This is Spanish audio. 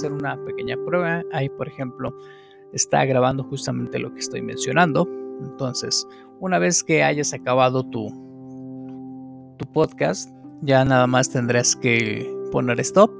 hacer una pequeña prueba. Ahí, por ejemplo, está grabando justamente lo que estoy mencionando. Entonces, una vez que hayas acabado tu, tu podcast, ya nada más tendrás que poner stop